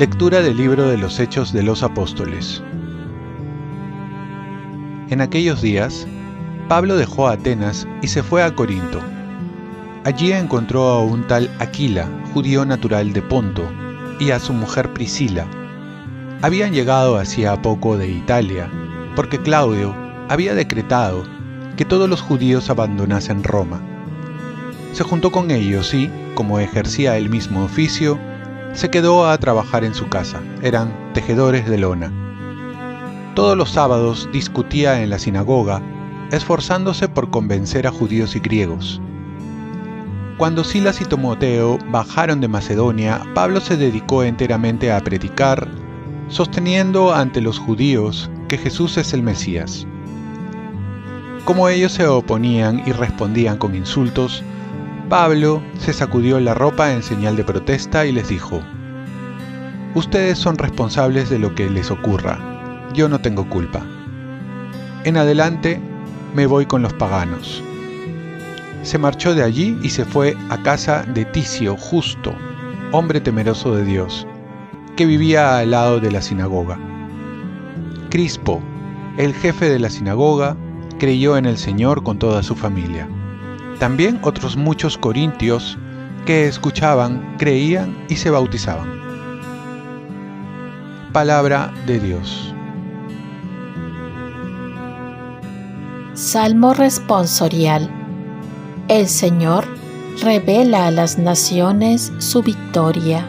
Lectura del libro de los Hechos de los Apóstoles. En aquellos días, Pablo dejó Atenas y se fue a Corinto. Allí encontró a un tal Aquila, judío natural de Ponto, y a su mujer Priscila. Habían llegado hacía poco de Italia, porque Claudio había decretado que todos los judíos abandonasen Roma. Se juntó con ellos y, como ejercía el mismo oficio, se quedó a trabajar en su casa. Eran tejedores de lona. Todos los sábados discutía en la sinagoga, esforzándose por convencer a judíos y griegos. Cuando Silas y Timoteo bajaron de Macedonia, Pablo se dedicó enteramente a predicar, sosteniendo ante los judíos que Jesús es el Mesías. Como ellos se oponían y respondían con insultos, Pablo se sacudió la ropa en señal de protesta y les dijo, Ustedes son responsables de lo que les ocurra, yo no tengo culpa. En adelante me voy con los paganos. Se marchó de allí y se fue a casa de Ticio Justo, hombre temeroso de Dios, que vivía al lado de la sinagoga. Crispo, el jefe de la sinagoga, creyó en el Señor con toda su familia. También otros muchos corintios que escuchaban, creían y se bautizaban. Palabra de Dios. Salmo responsorial. El Señor revela a las naciones su victoria.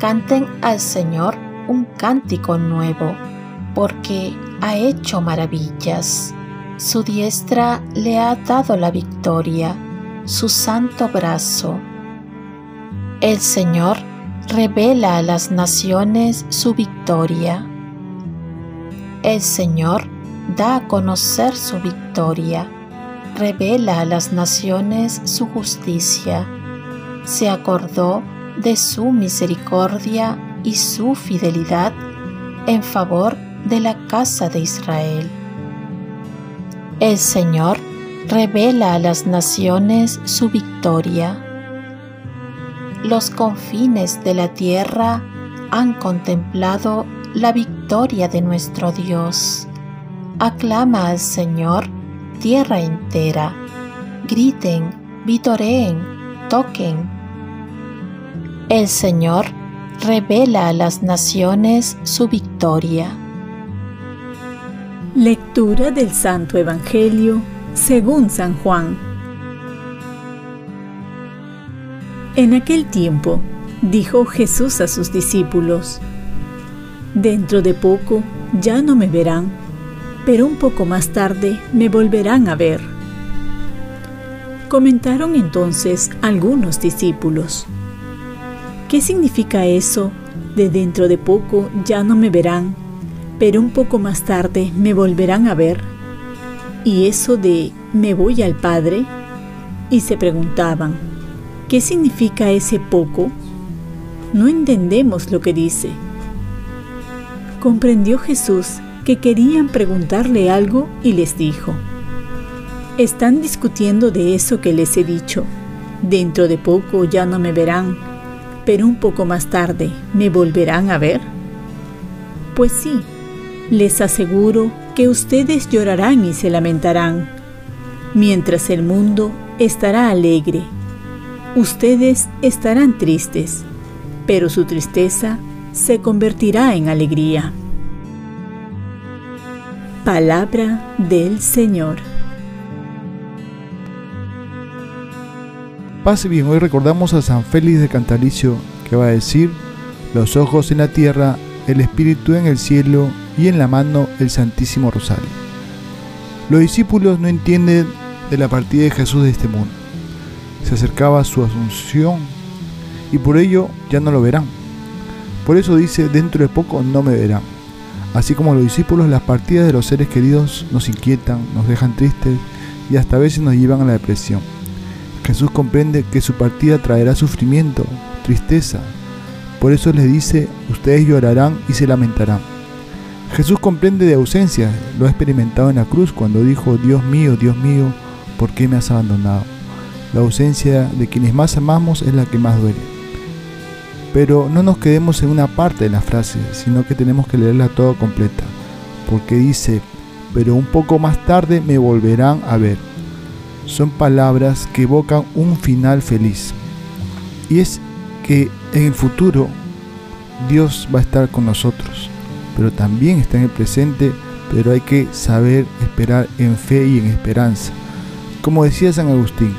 Canten al Señor un cántico nuevo, porque ha hecho maravillas. Su diestra le ha dado la victoria, su santo brazo. El Señor revela a las naciones su victoria. El Señor da a conocer su victoria, revela a las naciones su justicia. Se acordó de su misericordia y su fidelidad en favor de la casa de Israel. El Señor revela a las naciones su victoria. Los confines de la tierra han contemplado la victoria de nuestro Dios. Aclama al Señor tierra entera. Griten, vitoreen, toquen. El Señor revela a las naciones su victoria. Lectura del Santo Evangelio según San Juan. En aquel tiempo dijo Jesús a sus discípulos, Dentro de poco ya no me verán, pero un poco más tarde me volverán a ver. Comentaron entonces algunos discípulos, ¿qué significa eso de dentro de poco ya no me verán, pero un poco más tarde me volverán a ver. Y eso de me voy al Padre, y se preguntaban, ¿qué significa ese poco? No entendemos lo que dice. Comprendió Jesús que querían preguntarle algo y les dijo, están discutiendo de eso que les he dicho. Dentro de poco ya no me verán, pero un poco más tarde me volverán a ver. Pues sí, les aseguro que ustedes llorarán y se lamentarán, mientras el mundo estará alegre. Ustedes estarán tristes, pero su tristeza se convertirá en alegría. Palabra del Señor. Pase bien, hoy recordamos a San Félix de Cantalicio que va a decir, los ojos en la tierra, el espíritu en el cielo y en la mano el Santísimo Rosario. Los discípulos no entienden de la partida de Jesús de este mundo. Se acercaba su asunción y por ello ya no lo verán. Por eso dice, dentro de poco no me verán. Así como los discípulos, las partidas de los seres queridos nos inquietan, nos dejan tristes y hasta a veces nos llevan a la depresión. Jesús comprende que su partida traerá sufrimiento, tristeza. Por eso les dice, ustedes llorarán y se lamentarán Jesús comprende de ausencia, lo ha experimentado en la cruz cuando dijo, Dios mío, Dios mío, ¿por qué me has abandonado? La ausencia de quienes más amamos es la que más duele. Pero no nos quedemos en una parte de la frase, sino que tenemos que leerla toda completa, porque dice, pero un poco más tarde me volverán a ver. Son palabras que evocan un final feliz. Y es que en el futuro Dios va a estar con nosotros, pero también está en el presente, pero hay que saber esperar en fe y en esperanza. Como decía San Agustín,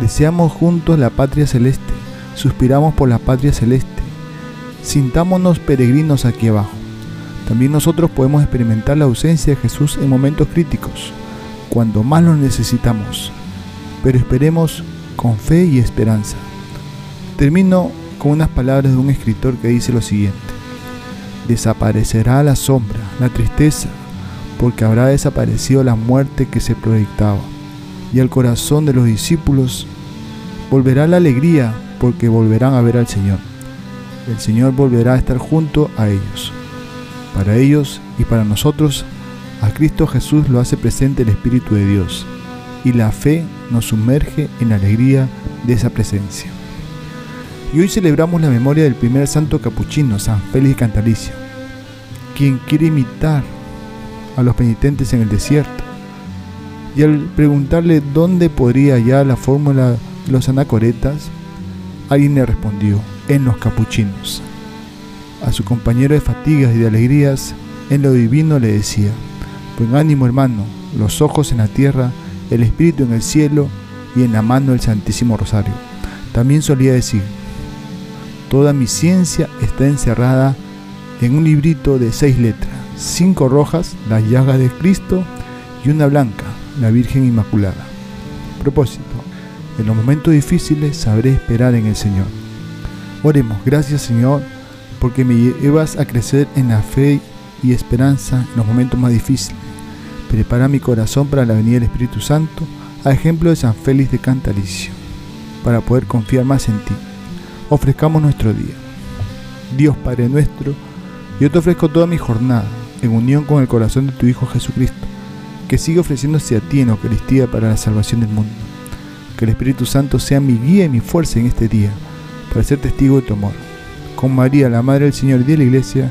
deseamos juntos la patria celeste, suspiramos por la patria celeste, sintámonos peregrinos aquí abajo. También nosotros podemos experimentar la ausencia de Jesús en momentos críticos, cuando más lo necesitamos, pero esperemos con fe y esperanza. Termino con unas palabras de un escritor que dice lo siguiente. Desaparecerá la sombra, la tristeza, porque habrá desaparecido la muerte que se proyectaba, y al corazón de los discípulos volverá la alegría, porque volverán a ver al Señor. El Señor volverá a estar junto a ellos. Para ellos y para nosotros, a Cristo Jesús lo hace presente el Espíritu de Dios, y la fe nos sumerge en la alegría de esa presencia. Y hoy celebramos la memoria del primer santo capuchino, San Félix Cantalicio, quien quiere imitar a los penitentes en el desierto. Y al preguntarle dónde podría hallar la fórmula de los anacoretas, alguien le respondió, en los capuchinos. A su compañero de fatigas y de alegrías, en lo divino le decía, buen ánimo hermano, los ojos en la tierra, el espíritu en el cielo y en la mano el Santísimo Rosario. También solía decir, Toda mi ciencia está encerrada en un librito de seis letras, cinco rojas, las llagas de Cristo, y una blanca, la Virgen Inmaculada. Propósito, en los momentos difíciles sabré esperar en el Señor. Oremos, gracias Señor, porque me llevas a crecer en la fe y esperanza en los momentos más difíciles. Prepara mi corazón para la venida del Espíritu Santo, a ejemplo de San Félix de Cantalicio, para poder confiar más en ti ofrezcamos nuestro día. Dios Padre nuestro, yo te ofrezco toda mi jornada en unión con el corazón de tu Hijo Jesucristo, que sigue ofreciéndose a ti en Eucaristía para la salvación del mundo. Que el Espíritu Santo sea mi guía y mi fuerza en este día, para ser testigo de tu amor. Con María, la Madre del Señor y de la Iglesia,